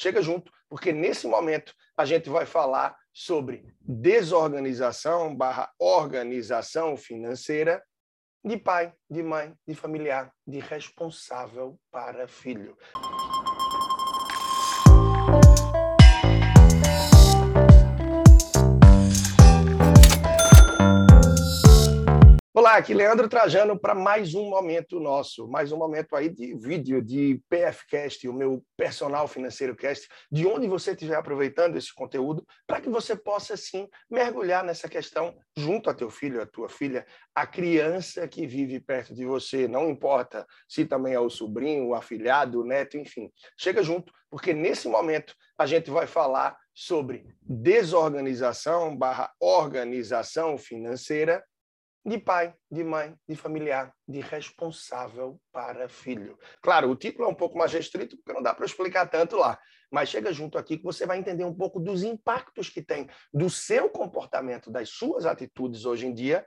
Chega junto, porque nesse momento a gente vai falar sobre desorganização barra organização financeira de pai, de mãe, de familiar, de responsável para filho. Olá, aqui Leandro Trajano para mais um momento nosso, mais um momento aí de vídeo de PFcast, o meu personal financeiro cast, de onde você estiver aproveitando esse conteúdo, para que você possa sim mergulhar nessa questão junto a teu filho, a tua filha, a criança que vive perto de você, não importa se também é o sobrinho, o afilhado, o neto, enfim. Chega junto, porque nesse momento a gente vai falar sobre desorganização/organização financeira de pai, de mãe, de familiar, de responsável para filho. Claro, o título é um pouco mais restrito, porque não dá para explicar tanto lá, mas chega junto aqui que você vai entender um pouco dos impactos que tem do seu comportamento, das suas atitudes hoje em dia,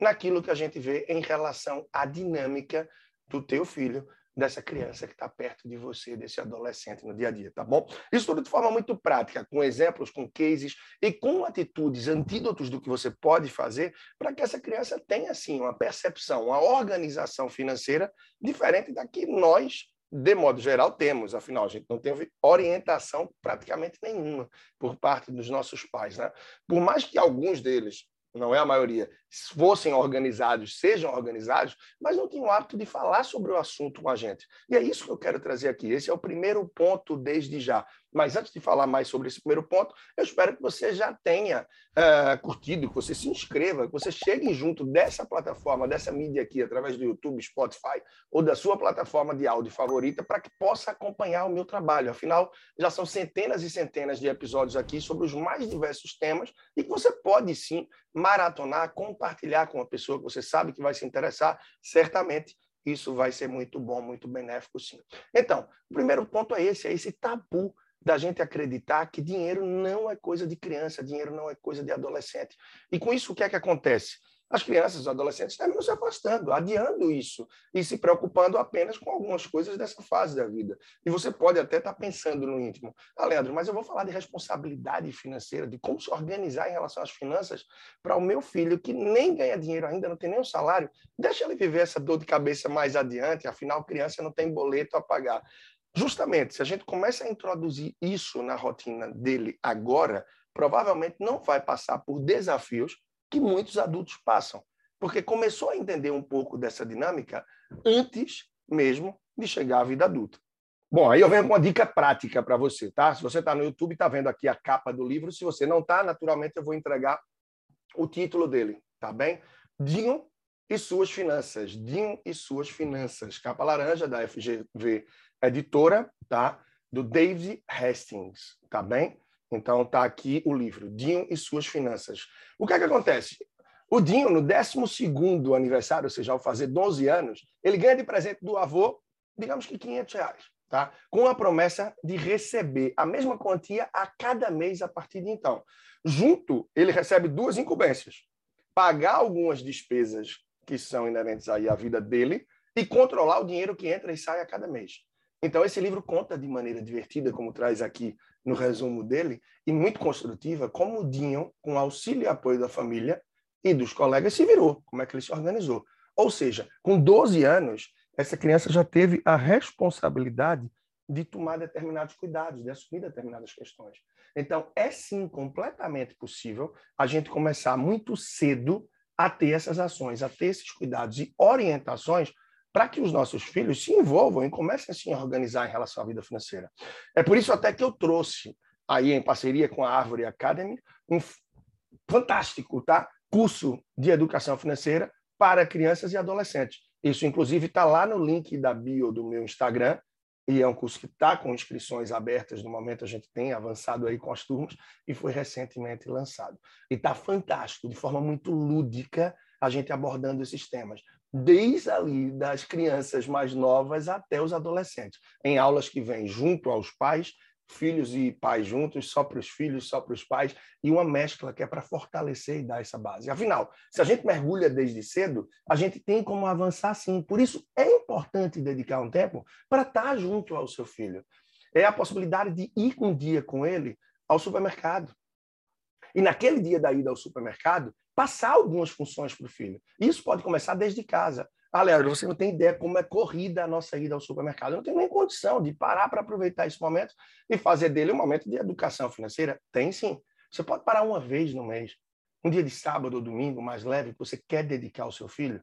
naquilo que a gente vê em relação à dinâmica do teu filho, dessa criança que está perto de você, desse adolescente no dia a dia, tá bom? Isso tudo de forma muito prática, com exemplos, com cases e com atitudes, antídotos do que você pode fazer para que essa criança tenha, assim, uma percepção, uma organização financeira diferente da que nós, de modo geral, temos. Afinal, a gente não teve orientação praticamente nenhuma por parte dos nossos pais, né? Por mais que alguns deles não é a maioria, fossem organizados, sejam organizados, mas não tinham o hábito de falar sobre o assunto com a gente. E é isso que eu quero trazer aqui. Esse é o primeiro ponto desde já. Mas antes de falar mais sobre esse primeiro ponto, eu espero que você já tenha uh, curtido, que você se inscreva, que você chegue junto dessa plataforma, dessa mídia aqui, através do YouTube, Spotify ou da sua plataforma de áudio favorita, para que possa acompanhar o meu trabalho. Afinal, já são centenas e centenas de episódios aqui sobre os mais diversos temas e que você pode sim maratonar, compartilhar com uma pessoa que você sabe que vai se interessar, certamente isso vai ser muito bom, muito benéfico, sim. Então, o primeiro ponto é esse, é esse tabu da gente acreditar que dinheiro não é coisa de criança, dinheiro não é coisa de adolescente. E com isso, o que é que acontece? As crianças, os adolescentes terminam se afastando, adiando isso e se preocupando apenas com algumas coisas dessa fase da vida. E você pode até estar pensando no íntimo, ah, Leandro, mas eu vou falar de responsabilidade financeira, de como se organizar em relação às finanças para o meu filho que nem ganha dinheiro ainda, não tem nem um salário, deixa ele viver essa dor de cabeça mais adiante, afinal, criança não tem boleto a pagar. Justamente, se a gente começa a introduzir isso na rotina dele agora, provavelmente não vai passar por desafios que muitos adultos passam, porque começou a entender um pouco dessa dinâmica antes mesmo de chegar à vida adulta. Bom, aí eu venho com uma dica prática para você, tá? Se você está no YouTube, está vendo aqui a capa do livro. Se você não está, naturalmente eu vou entregar o título dele, tá bem? Dinho e suas finanças. Dinho e suas finanças. Capa laranja da FGV Editora, tá? Do David Hastings, tá bem? Então tá aqui o livro, Dinho e suas finanças. O que é que acontece? O Dinho, no 12 aniversário, ou seja, ao fazer 12 anos, ele ganha de presente do avô, digamos que 500 reais, tá? com a promessa de receber a mesma quantia a cada mês a partir de então. Junto, ele recebe duas incumbências. Pagar algumas despesas que são inerentes aí à vida dele e controlar o dinheiro que entra e sai a cada mês. Então, esse livro conta de maneira divertida, como traz aqui no resumo dele, e muito construtiva, como o Dinho, com auxílio e apoio da família e dos colegas, se virou, como é que ele se organizou. Ou seja, com 12 anos, essa criança já teve a responsabilidade de tomar determinados cuidados, de assumir determinadas questões. Então, é sim completamente possível a gente começar muito cedo a ter essas ações, a ter esses cuidados e orientações para que os nossos filhos se envolvam e comecem assim, a organizar em relação à vida financeira. É por isso até que eu trouxe aí em parceria com a Árvore Academy um fantástico, tá? Curso de educação financeira para crianças e adolescentes. Isso, inclusive, está lá no link da bio do meu Instagram, e é um curso que está com inscrições abertas. No momento, a gente tem avançado aí com as turmas e foi recentemente lançado. E está fantástico, de forma muito lúdica, a gente abordando esses temas desde ali das crianças mais novas até os adolescentes, em aulas que vêm junto aos pais, filhos e pais juntos, só para os filhos, só para os pais, e uma mescla que é para fortalecer e dar essa base. Afinal, se a gente mergulha desde cedo, a gente tem como avançar sim. Por isso é importante dedicar um tempo para estar junto ao seu filho. é a possibilidade de ir um dia com ele ao supermercado. E naquele dia da ida ao supermercado, passar algumas funções para o filho. Isso pode começar desde casa. Ah, Leandro, você não tem ideia como é corrida a nossa ida ao supermercado. Eu não tenho nem condição de parar para aproveitar esse momento e fazer dele um momento de educação financeira. Tem sim. Você pode parar uma vez no mês, um dia de sábado ou domingo mais leve que você quer dedicar ao seu filho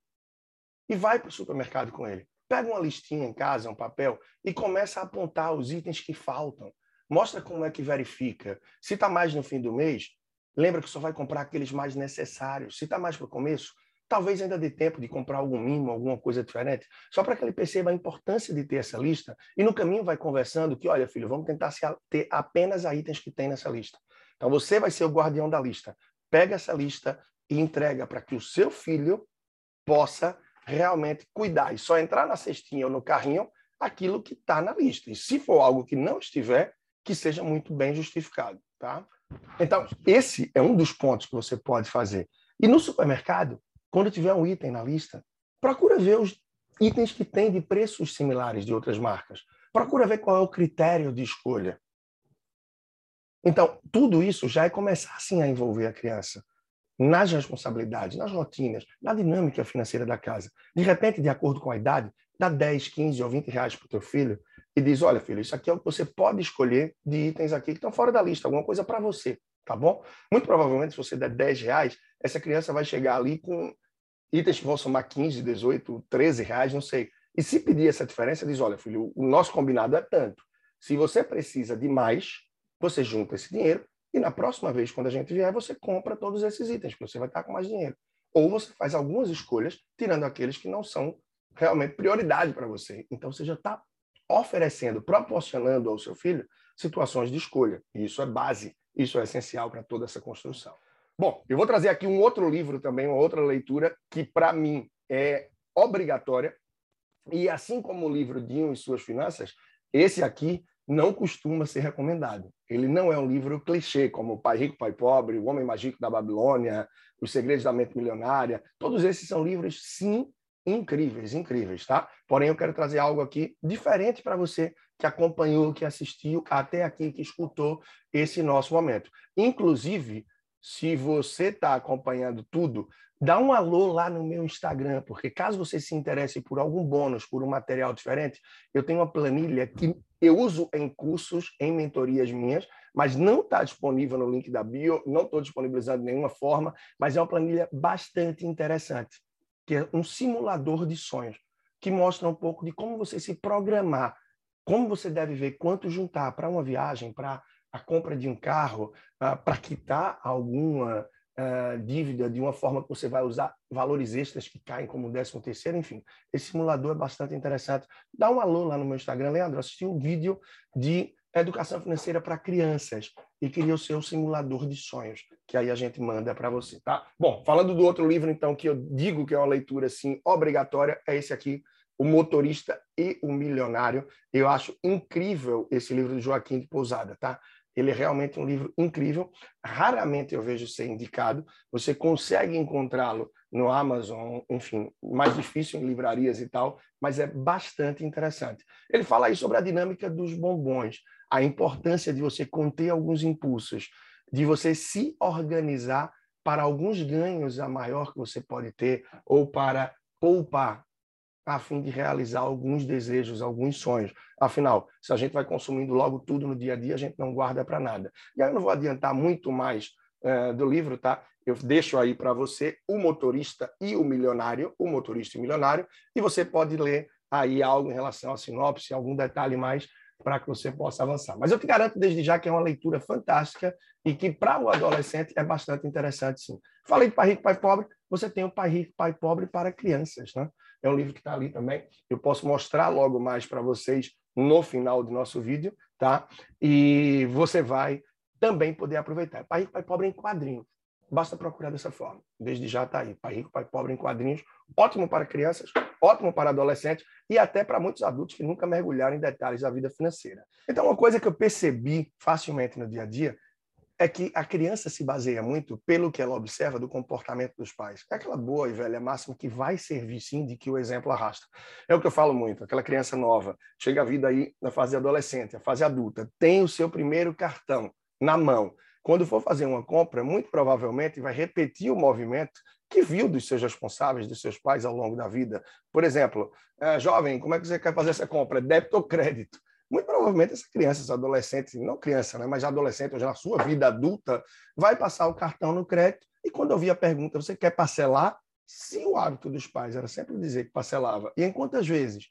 e vai para o supermercado com ele. Pega uma listinha em casa, um papel e começa a apontar os itens que faltam. Mostra como é que verifica. Se está mais no fim do mês, lembra que só vai comprar aqueles mais necessários. Se está mais para o começo, talvez ainda dê tempo de comprar algum mimo, alguma coisa diferente, só para que ele perceba a importância de ter essa lista e no caminho vai conversando que, olha, filho, vamos tentar ter apenas a itens que tem nessa lista. Então você vai ser o guardião da lista. Pega essa lista e entrega para que o seu filho possa realmente cuidar e só entrar na cestinha ou no carrinho aquilo que está na lista. E se for algo que não estiver, que seja muito bem justificado, tá? Então, esse é um dos pontos que você pode fazer. E no supermercado, quando tiver um item na lista, procura ver os itens que têm de preços similares de outras marcas. Procura ver qual é o critério de escolha. Então, tudo isso já é começar assim a envolver a criança nas responsabilidades, nas rotinas, na dinâmica financeira da casa. De repente, de acordo com a idade, dá 10, 15 ou 20 reais para o teu filho e diz, olha, filho, isso aqui é o que você pode escolher de itens aqui que estão fora da lista, alguma coisa para você, tá bom? Muito provavelmente, se você der 10 reais, essa criança vai chegar ali com itens que vão somar 15, 18, 13 reais, não sei. E se pedir essa diferença, diz, olha, filho, o nosso combinado é tanto. Se você precisa de mais, você junta esse dinheiro e na próxima vez, quando a gente vier, você compra todos esses itens, porque você vai estar com mais dinheiro. Ou você faz algumas escolhas, tirando aqueles que não são realmente prioridade para você. Então, você já está oferecendo, proporcionando ao seu filho situações de escolha. E isso é base, isso é essencial para toda essa construção. Bom, eu vou trazer aqui um outro livro também, uma outra leitura, que para mim é obrigatória. E assim como o livro Dinho e Suas Finanças, esse aqui não costuma ser recomendado. Ele não é um livro clichê, como Pai Rico, Pai Pobre, O Homem Mágico da Babilônia, Os Segredos da Mente Milionária. Todos esses são livros, sim, incríveis, incríveis, tá? Porém, eu quero trazer algo aqui diferente para você que acompanhou, que assistiu até aqui, que escutou esse nosso momento. Inclusive, se você está acompanhando tudo, dá um alô lá no meu Instagram, porque caso você se interesse por algum bônus, por um material diferente, eu tenho uma planilha que eu uso em cursos, em mentorias minhas, mas não está disponível no link da bio, não estou disponibilizando de nenhuma forma, mas é uma planilha bastante interessante, que é um simulador de sonhos, que mostra um pouco de como você se programar, como você deve ver quanto juntar para uma viagem, para a compra de um carro, uh, para quitar alguma uh, dívida de uma forma que você vai usar valores extras que caem como décimo terceiro, enfim. Esse simulador é bastante interessante. Dá um alô lá no meu Instagram, Leandro, assisti um vídeo de educação financeira para crianças e queria o seu simulador de sonhos, que aí a gente manda para você, tá? Bom, falando do outro livro, então, que eu digo que é uma leitura, assim, obrigatória, é esse aqui, O Motorista e o Milionário. Eu acho incrível esse livro do Joaquim de Pousada, tá? Ele é realmente um livro incrível. Raramente eu vejo ser indicado. Você consegue encontrá-lo no Amazon, enfim, mais difícil em livrarias e tal, mas é bastante interessante. Ele fala aí sobre a dinâmica dos bombons, a importância de você conter alguns impulsos, de você se organizar para alguns ganhos a maior que você pode ter ou para poupar a fim de realizar alguns desejos, alguns sonhos. Afinal, se a gente vai consumindo logo tudo no dia a dia, a gente não guarda para nada. E aí eu não vou adiantar muito mais uh, do livro, tá? Eu deixo aí para você o motorista e o milionário, o motorista e o milionário, e você pode ler aí algo em relação à sinopse, algum detalhe mais para que você possa avançar. Mas eu te garanto desde já que é uma leitura fantástica e que para o adolescente é bastante interessante, sim. Falei de Pai Rico, Pai Pobre, você tem o Pai Rico, Pai Pobre para crianças, né? É um livro que está ali também. Eu posso mostrar logo mais para vocês no final do nosso vídeo, tá? E você vai também poder aproveitar. Pai Rico, Pai Pobre em quadrinhos. Basta procurar dessa forma. Desde já está aí. Pai Rico, Pai Pobre em quadrinhos. Ótimo para crianças, ótimo para adolescentes e até para muitos adultos que nunca mergulharam em detalhes da vida financeira. Então, uma coisa que eu percebi facilmente no dia a dia é que a criança se baseia muito pelo que ela observa do comportamento dos pais. É aquela boa e velha máxima que vai servir sim de que o exemplo arrasta. É o que eu falo muito, aquela criança nova, chega a vida aí na fase adolescente, a fase adulta, tem o seu primeiro cartão na mão. Quando for fazer uma compra, muito provavelmente vai repetir o movimento que viu dos seus responsáveis, dos seus pais ao longo da vida. Por exemplo, eh, jovem, como é que você quer fazer essa compra? Débito ou crédito? Muito provavelmente essa criança, esse adolescente, não criança, né, mas adolescente, já na sua vida adulta, vai passar o cartão no crédito e quando eu vi a pergunta, você quer parcelar? Se o hábito dos pais era sempre dizer que parcelava, e em quantas vezes?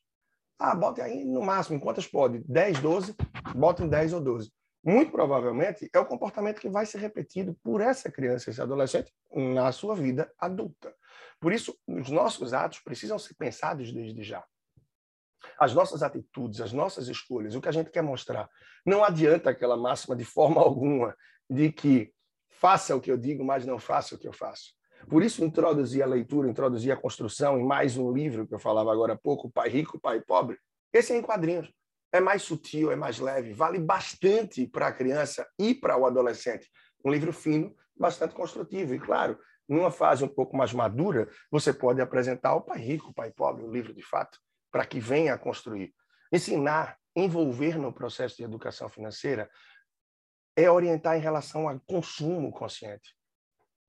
Ah, bote aí no máximo, em quantas pode? 10, 12? Bota em 10 ou 12. Muito provavelmente é o comportamento que vai ser repetido por essa criança, esse adolescente, na sua vida adulta. Por isso, os nossos atos precisam ser pensados desde já as nossas atitudes, as nossas escolhas, o que a gente quer mostrar. Não adianta aquela máxima de forma alguma de que faça o que eu digo, mas não faça o que eu faço. Por isso, introduzir a leitura, introduzir a construção em mais um livro que eu falava agora há pouco, Pai Rico, Pai Pobre. Esse é em quadrinhos. É mais sutil, é mais leve, vale bastante para a criança e para o adolescente. Um livro fino, bastante construtivo. E, claro, numa fase um pouco mais madura, você pode apresentar o Pai Rico, Pai Pobre, o livro de fato para que venha a construir. Ensinar, envolver no processo de educação financeira é orientar em relação ao consumo consciente.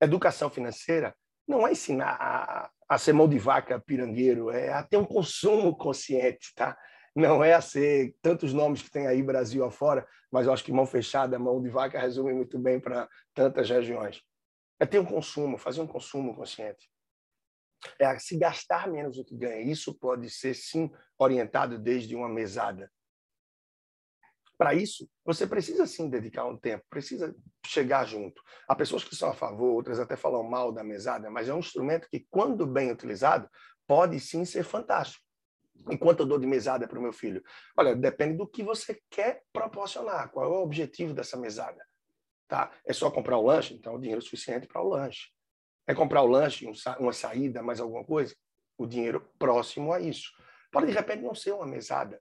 Educação financeira não é ensinar a, a ser mão de vaca pirangueiro, é a ter um consumo consciente, tá? Não é a ser tantos nomes que tem aí Brasil afora, mas eu acho que mão fechada, mão de vaca resume muito bem para tantas regiões. É ter um consumo, fazer um consumo consciente é se gastar menos do que ganha. Isso pode ser, sim, orientado desde uma mesada. Para isso, você precisa sim dedicar um tempo, precisa chegar junto. Há pessoas que são a favor, outras até falam mal da mesada, mas é um instrumento que, quando bem utilizado, pode sim ser fantástico. Enquanto eu dou de mesada para o meu filho, olha, depende do que você quer proporcionar, qual é o objetivo dessa mesada. Tá? É só comprar o lanche? Então, o dinheiro é suficiente para o lanche. É comprar o lanche, uma saída, mais alguma coisa? O dinheiro próximo a isso. Pode, de repente, não ser uma mesada.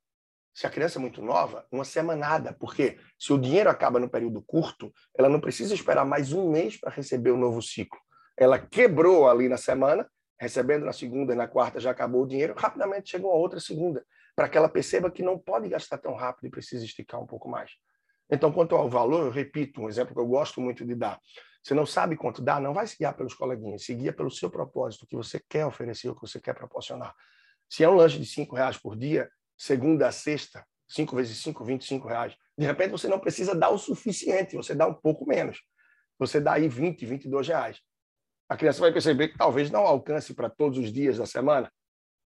Se a criança é muito nova, uma semanada. Porque se o dinheiro acaba no período curto, ela não precisa esperar mais um mês para receber o novo ciclo. Ela quebrou ali na semana, recebendo na segunda e na quarta já acabou o dinheiro, rapidamente chegou a outra segunda, para que ela perceba que não pode gastar tão rápido e precisa esticar um pouco mais. Então, quanto ao valor, eu repito um exemplo que eu gosto muito de dar. Você não sabe quanto dá, não vai se guiar pelos coleguinhas, se guia pelo seu propósito, o que você quer oferecer, o que você quer proporcionar. Se é um lanche de cinco reais por dia, segunda a sexta, cinco vezes cinco, vinte e cinco reais. De repente você não precisa dar o suficiente, você dá um pouco menos. Você dá aí 20, 22 reais. A criança vai perceber que talvez não alcance para todos os dias da semana.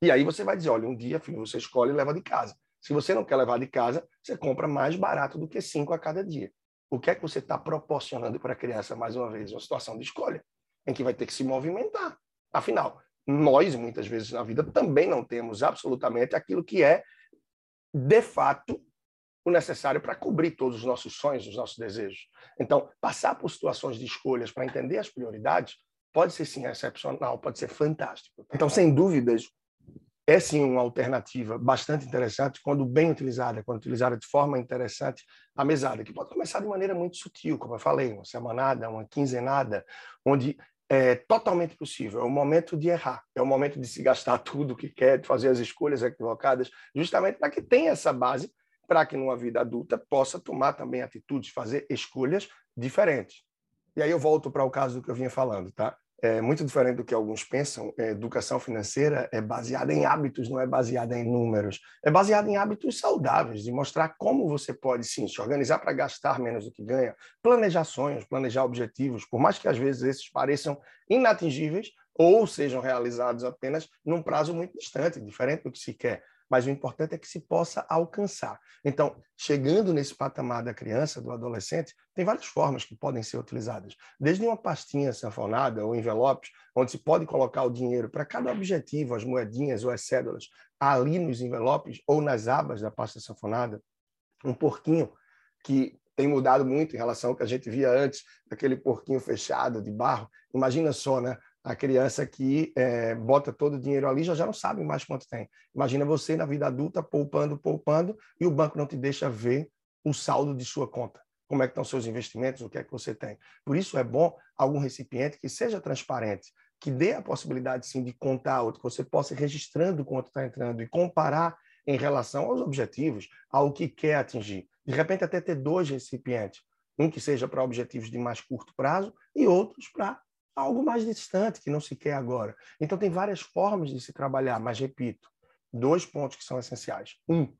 E aí você vai dizer, olha, um dia, filho, você escolhe e leva de casa. Se você não quer levar de casa, você compra mais barato do que cinco a cada dia o que é que você está proporcionando para a criança, mais uma vez? Uma situação de escolha, em que vai ter que se movimentar. Afinal, nós, muitas vezes na vida, também não temos absolutamente aquilo que é, de fato, o necessário para cobrir todos os nossos sonhos, os nossos desejos. Então, passar por situações de escolhas para entender as prioridades pode ser, sim, excepcional, pode ser fantástico. Então, sem dúvidas, é sim uma alternativa bastante interessante quando bem utilizada, quando utilizada de forma interessante, a mesada, que pode começar de maneira muito sutil, como eu falei, uma semanada, uma quinzenada, onde é totalmente possível. É o momento de errar, é o momento de se gastar tudo o que quer, de fazer as escolhas equivocadas, justamente para que tenha essa base, para que numa vida adulta possa tomar também atitudes, fazer escolhas diferentes. E aí eu volto para o caso do que eu vinha falando, tá? É muito diferente do que alguns pensam. A educação financeira é baseada em hábitos, não é baseada em números. É baseada em hábitos saudáveis, de mostrar como você pode, sim, se organizar para gastar menos do que ganha, planejar sonhos, planejar objetivos, por mais que às vezes esses pareçam inatingíveis ou sejam realizados apenas num prazo muito distante, diferente do que se quer mas o importante é que se possa alcançar. Então, chegando nesse patamar da criança, do adolescente, tem várias formas que podem ser utilizadas. Desde uma pastinha sanfonada ou envelopes, onde se pode colocar o dinheiro para cada objetivo, as moedinhas ou as cédulas, ali nos envelopes ou nas abas da pasta sanfonada, um porquinho que tem mudado muito em relação ao que a gente via antes, aquele porquinho fechado de barro. Imagina só, né? A criança que é, bota todo o dinheiro ali já, já não sabe mais quanto tem. Imagina você na vida adulta poupando, poupando, e o banco não te deixa ver o saldo de sua conta. como é que estão seus investimentos, o que é que você tem. Por isso é bom algum recipiente que seja transparente, que dê a possibilidade sim de contar outro, que você possa ir registrando quanto está entrando e comparar em relação aos objetivos, ao que quer atingir. De repente até ter dois recipientes, um que seja para objetivos de mais curto prazo e outros para algo mais distante que não se quer agora. Então tem várias formas de se trabalhar, mas repito, dois pontos que são essenciais. Um,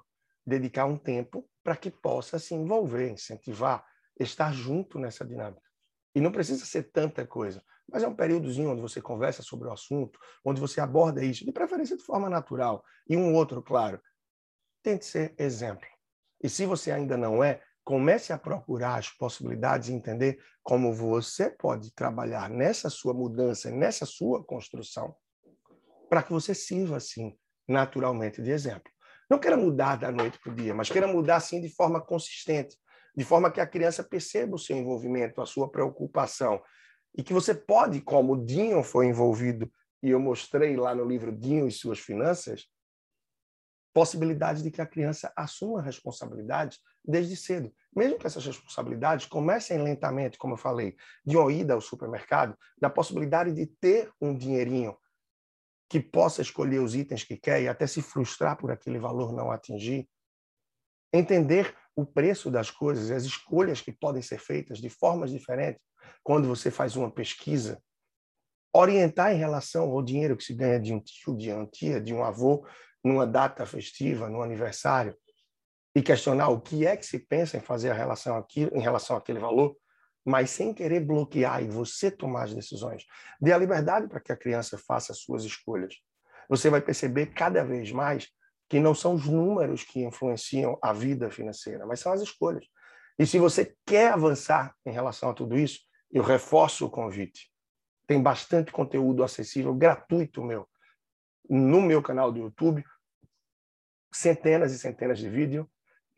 dedicar um tempo para que possa se envolver, incentivar, estar junto nessa dinâmica. E não precisa ser tanta coisa, mas é um períodozinho onde você conversa sobre o assunto, onde você aborda isso, de preferência de forma natural. E um outro, claro, tente ser exemplo. E se você ainda não é, comece a procurar as possibilidades e entender como você pode trabalhar nessa sua mudança, nessa sua construção, para que você sirva, assim, naturalmente de exemplo. Não queira mudar da noite para o dia, mas queira mudar assim de forma consistente, de forma que a criança perceba o seu envolvimento, a sua preocupação. E que você pode, como o Dinho foi envolvido, e eu mostrei lá no livro Dinho e Suas Finanças, possibilidade de que a criança assuma a responsabilidade desde cedo. Mesmo que essas responsabilidades comecem lentamente, como eu falei, de uma ida ao supermercado, da possibilidade de ter um dinheirinho que possa escolher os itens que quer e até se frustrar por aquele valor não atingir. Entender o preço das coisas, as escolhas que podem ser feitas de formas diferentes quando você faz uma pesquisa. Orientar em relação ao dinheiro que se ganha de um tio, de uma tia, de um avô, numa data festiva, no aniversário, e questionar o que é que se pensa em fazer a relação aqui, em relação àquele valor, mas sem querer bloquear e você tomar as decisões. Dê a liberdade para que a criança faça as suas escolhas. Você vai perceber cada vez mais que não são os números que influenciam a vida financeira, mas são as escolhas. E se você quer avançar em relação a tudo isso, eu reforço o convite. Tem bastante conteúdo acessível, gratuito meu, no meu canal do YouTube, centenas e centenas de vídeos,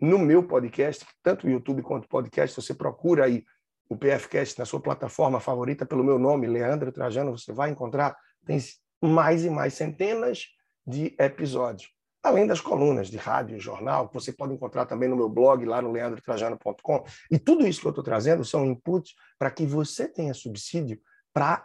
no meu podcast, tanto o YouTube quanto o podcast, você procura aí o PFcast na sua plataforma favorita pelo meu nome, Leandro Trajano, você vai encontrar tem mais e mais centenas de episódios. Além das colunas de rádio e jornal, que você pode encontrar também no meu blog, lá no leandrotrajano.com. E tudo isso que eu estou trazendo são inputs para que você tenha subsídio para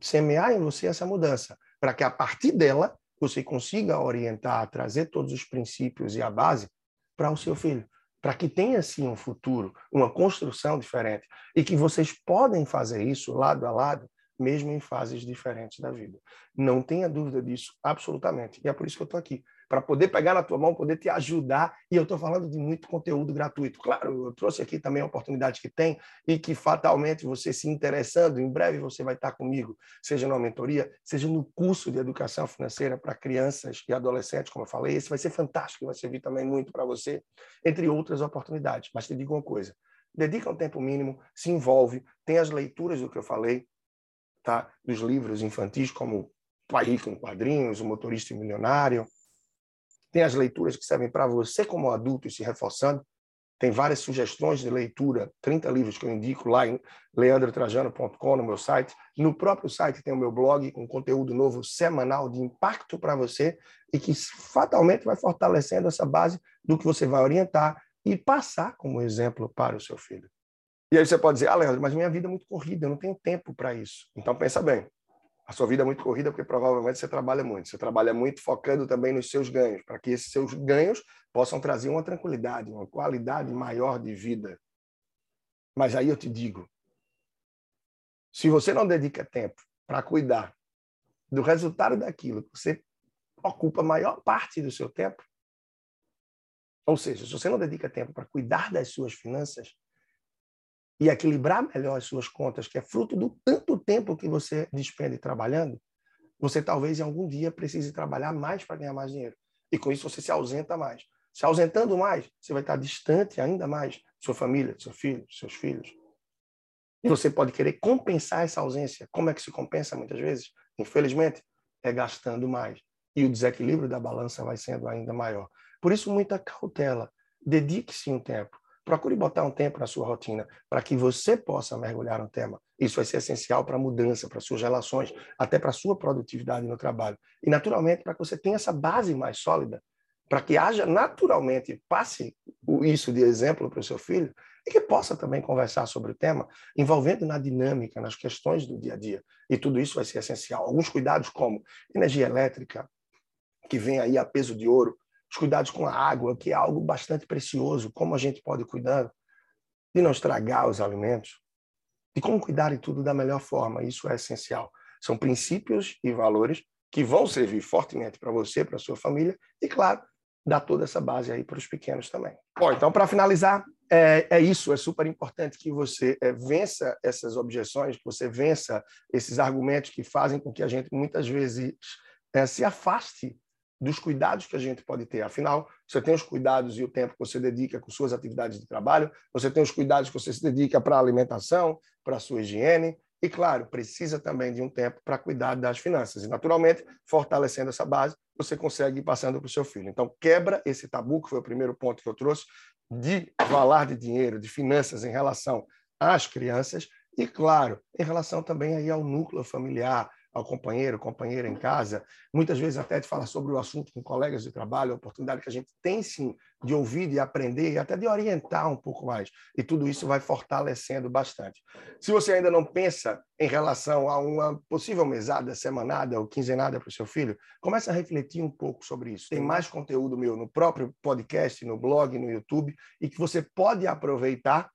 semear em você essa mudança, para que a partir dela você consiga orientar, trazer todos os princípios e a base para o seu filho para que tenha sim um futuro, uma construção diferente e que vocês podem fazer isso lado a lado, mesmo em fases diferentes da vida. Não tenha dúvida disso, absolutamente. E é por isso que eu estou aqui, para poder pegar na tua mão, poder te ajudar. E eu estou falando de muito conteúdo gratuito. Claro, eu trouxe aqui também a oportunidade que tem e que fatalmente você se interessando, em breve você vai estar comigo, seja numa mentoria, seja no curso de educação financeira para crianças e adolescentes, como eu falei. Esse vai ser fantástico, vai servir também muito para você, entre outras oportunidades. Mas te digo uma coisa, dedica um tempo mínimo, se envolve, tem as leituras do que eu falei, tá? dos livros infantis, como Pai Rico em Quadrinhos, O Motorista e Milionário, tem as leituras que servem para você como adulto e se reforçando. Tem várias sugestões de leitura, 30 livros que eu indico lá em leandrotrajano.com, no meu site. No próprio site tem o meu blog com conteúdo novo semanal de impacto para você e que fatalmente vai fortalecendo essa base do que você vai orientar e passar como exemplo para o seu filho. E aí você pode dizer, ah, Leandro, mas minha vida é muito corrida, eu não tenho tempo para isso. Então pensa bem, a sua vida é muito corrida porque provavelmente você trabalha muito. Você trabalha muito focando também nos seus ganhos, para que esses seus ganhos possam trazer uma tranquilidade, uma qualidade maior de vida. Mas aí eu te digo, se você não dedica tempo para cuidar do resultado daquilo que você ocupa a maior parte do seu tempo, ou seja, se você não dedica tempo para cuidar das suas finanças, e equilibrar melhor as suas contas, que é fruto do tanto tempo que você despende trabalhando, você talvez em algum dia precise trabalhar mais para ganhar mais dinheiro. E com isso você se ausenta mais. Se ausentando mais, você vai estar distante ainda mais de sua família, de seu filho, de seus filhos. E você pode querer compensar essa ausência. Como é que se compensa muitas vezes? Infelizmente, é gastando mais. E o desequilíbrio da balança vai sendo ainda maior. Por isso, muita cautela. Dedique-se um tempo. Procure botar um tempo na sua rotina para que você possa mergulhar no tema. Isso vai ser essencial para a mudança, para suas relações, até para a sua produtividade no trabalho. E, naturalmente, para que você tenha essa base mais sólida, para que haja naturalmente, passe isso de exemplo para o seu filho, e que possa também conversar sobre o tema, envolvendo na dinâmica, nas questões do dia a dia. E tudo isso vai ser essencial. Alguns cuidados, como energia elétrica, que vem aí a peso de ouro, os cuidados com a água, que é algo bastante precioso, como a gente pode cuidar de não estragar os alimentos, de como cuidar de tudo da melhor forma. Isso é essencial. São princípios e valores que vão servir fortemente para você, para sua família, e, claro, dar toda essa base aí para os pequenos também. Bom, então, para finalizar, é, é, isso, é super importante que você é, vença essas objeções, que você vença esses argumentos que fazem com que a gente, muitas vezes, é, se afaste dos cuidados que a gente pode ter. Afinal, você tem os cuidados e o tempo que você dedica com suas atividades de trabalho, você tem os cuidados que você se dedica para a alimentação, para a sua higiene, e, claro, precisa também de um tempo para cuidar das finanças. E, naturalmente, fortalecendo essa base, você consegue ir passando para o seu filho. Então, quebra esse tabu, que foi o primeiro ponto que eu trouxe, de falar de dinheiro, de finanças em relação às crianças, e, claro, em relação também aí ao núcleo familiar, ao companheiro, companheira em casa, muitas vezes até de falar sobre o assunto com colegas de trabalho, a oportunidade que a gente tem sim de ouvir, de aprender e até de orientar um pouco mais. E tudo isso vai fortalecendo bastante. Se você ainda não pensa em relação a uma possível mesada semanada ou quinzenada para o seu filho, comece a refletir um pouco sobre isso. Tem mais conteúdo meu no próprio podcast, no blog, no YouTube, e que você pode aproveitar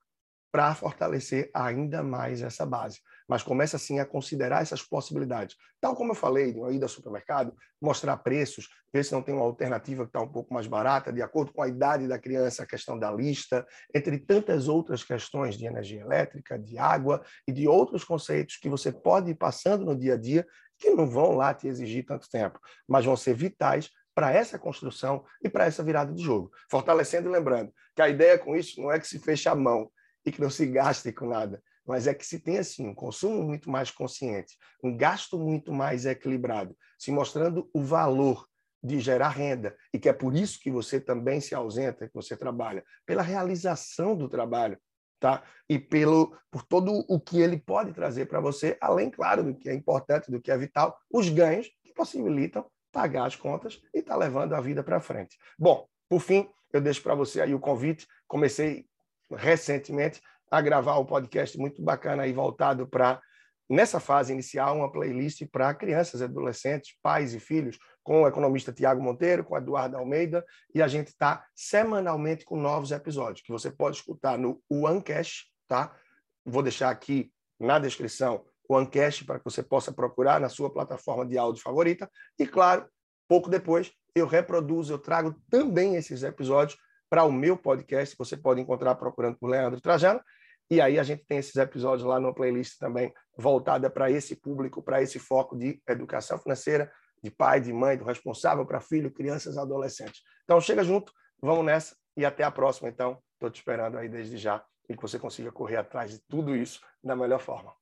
para fortalecer ainda mais essa base. Mas comece assim a considerar essas possibilidades. Tal como eu falei, de uma ida ao supermercado, mostrar preços, ver se não tem uma alternativa que está um pouco mais barata, de acordo com a idade da criança, a questão da lista, entre tantas outras questões de energia elétrica, de água e de outros conceitos que você pode ir passando no dia a dia, que não vão lá te exigir tanto tempo, mas vão ser vitais para essa construção e para essa virada de jogo. Fortalecendo e lembrando que a ideia com isso não é que se feche a mão, e que não se gaste com nada. Mas é que se tem assim um consumo muito mais consciente, um gasto muito mais equilibrado, se mostrando o valor de gerar renda e que é por isso que você também se ausenta, que você trabalha, pela realização do trabalho, tá? E pelo por todo o que ele pode trazer para você, além claro do que é importante, do que é vital, os ganhos que possibilitam pagar as contas e tá levando a vida para frente. Bom, por fim, eu deixo para você aí o convite. Comecei recentemente a gravar um podcast muito bacana aí voltado para nessa fase inicial uma playlist para crianças, adolescentes, pais e filhos com o economista Tiago Monteiro, com Eduardo Almeida e a gente está semanalmente com novos episódios que você pode escutar no OneCash, tá? Vou deixar aqui na descrição o OneCash para que você possa procurar na sua plataforma de áudio favorita e claro, pouco depois eu reproduzo, eu trago também esses episódios para o meu podcast, você pode encontrar procurando por Leandro Trajano. E aí a gente tem esses episódios lá no playlist também voltada para esse público, para esse foco de educação financeira, de pai, de mãe, do responsável para filho, crianças, adolescentes. Então chega junto, vamos nessa e até a próxima. Então, estou te esperando aí desde já e que você consiga correr atrás de tudo isso da melhor forma.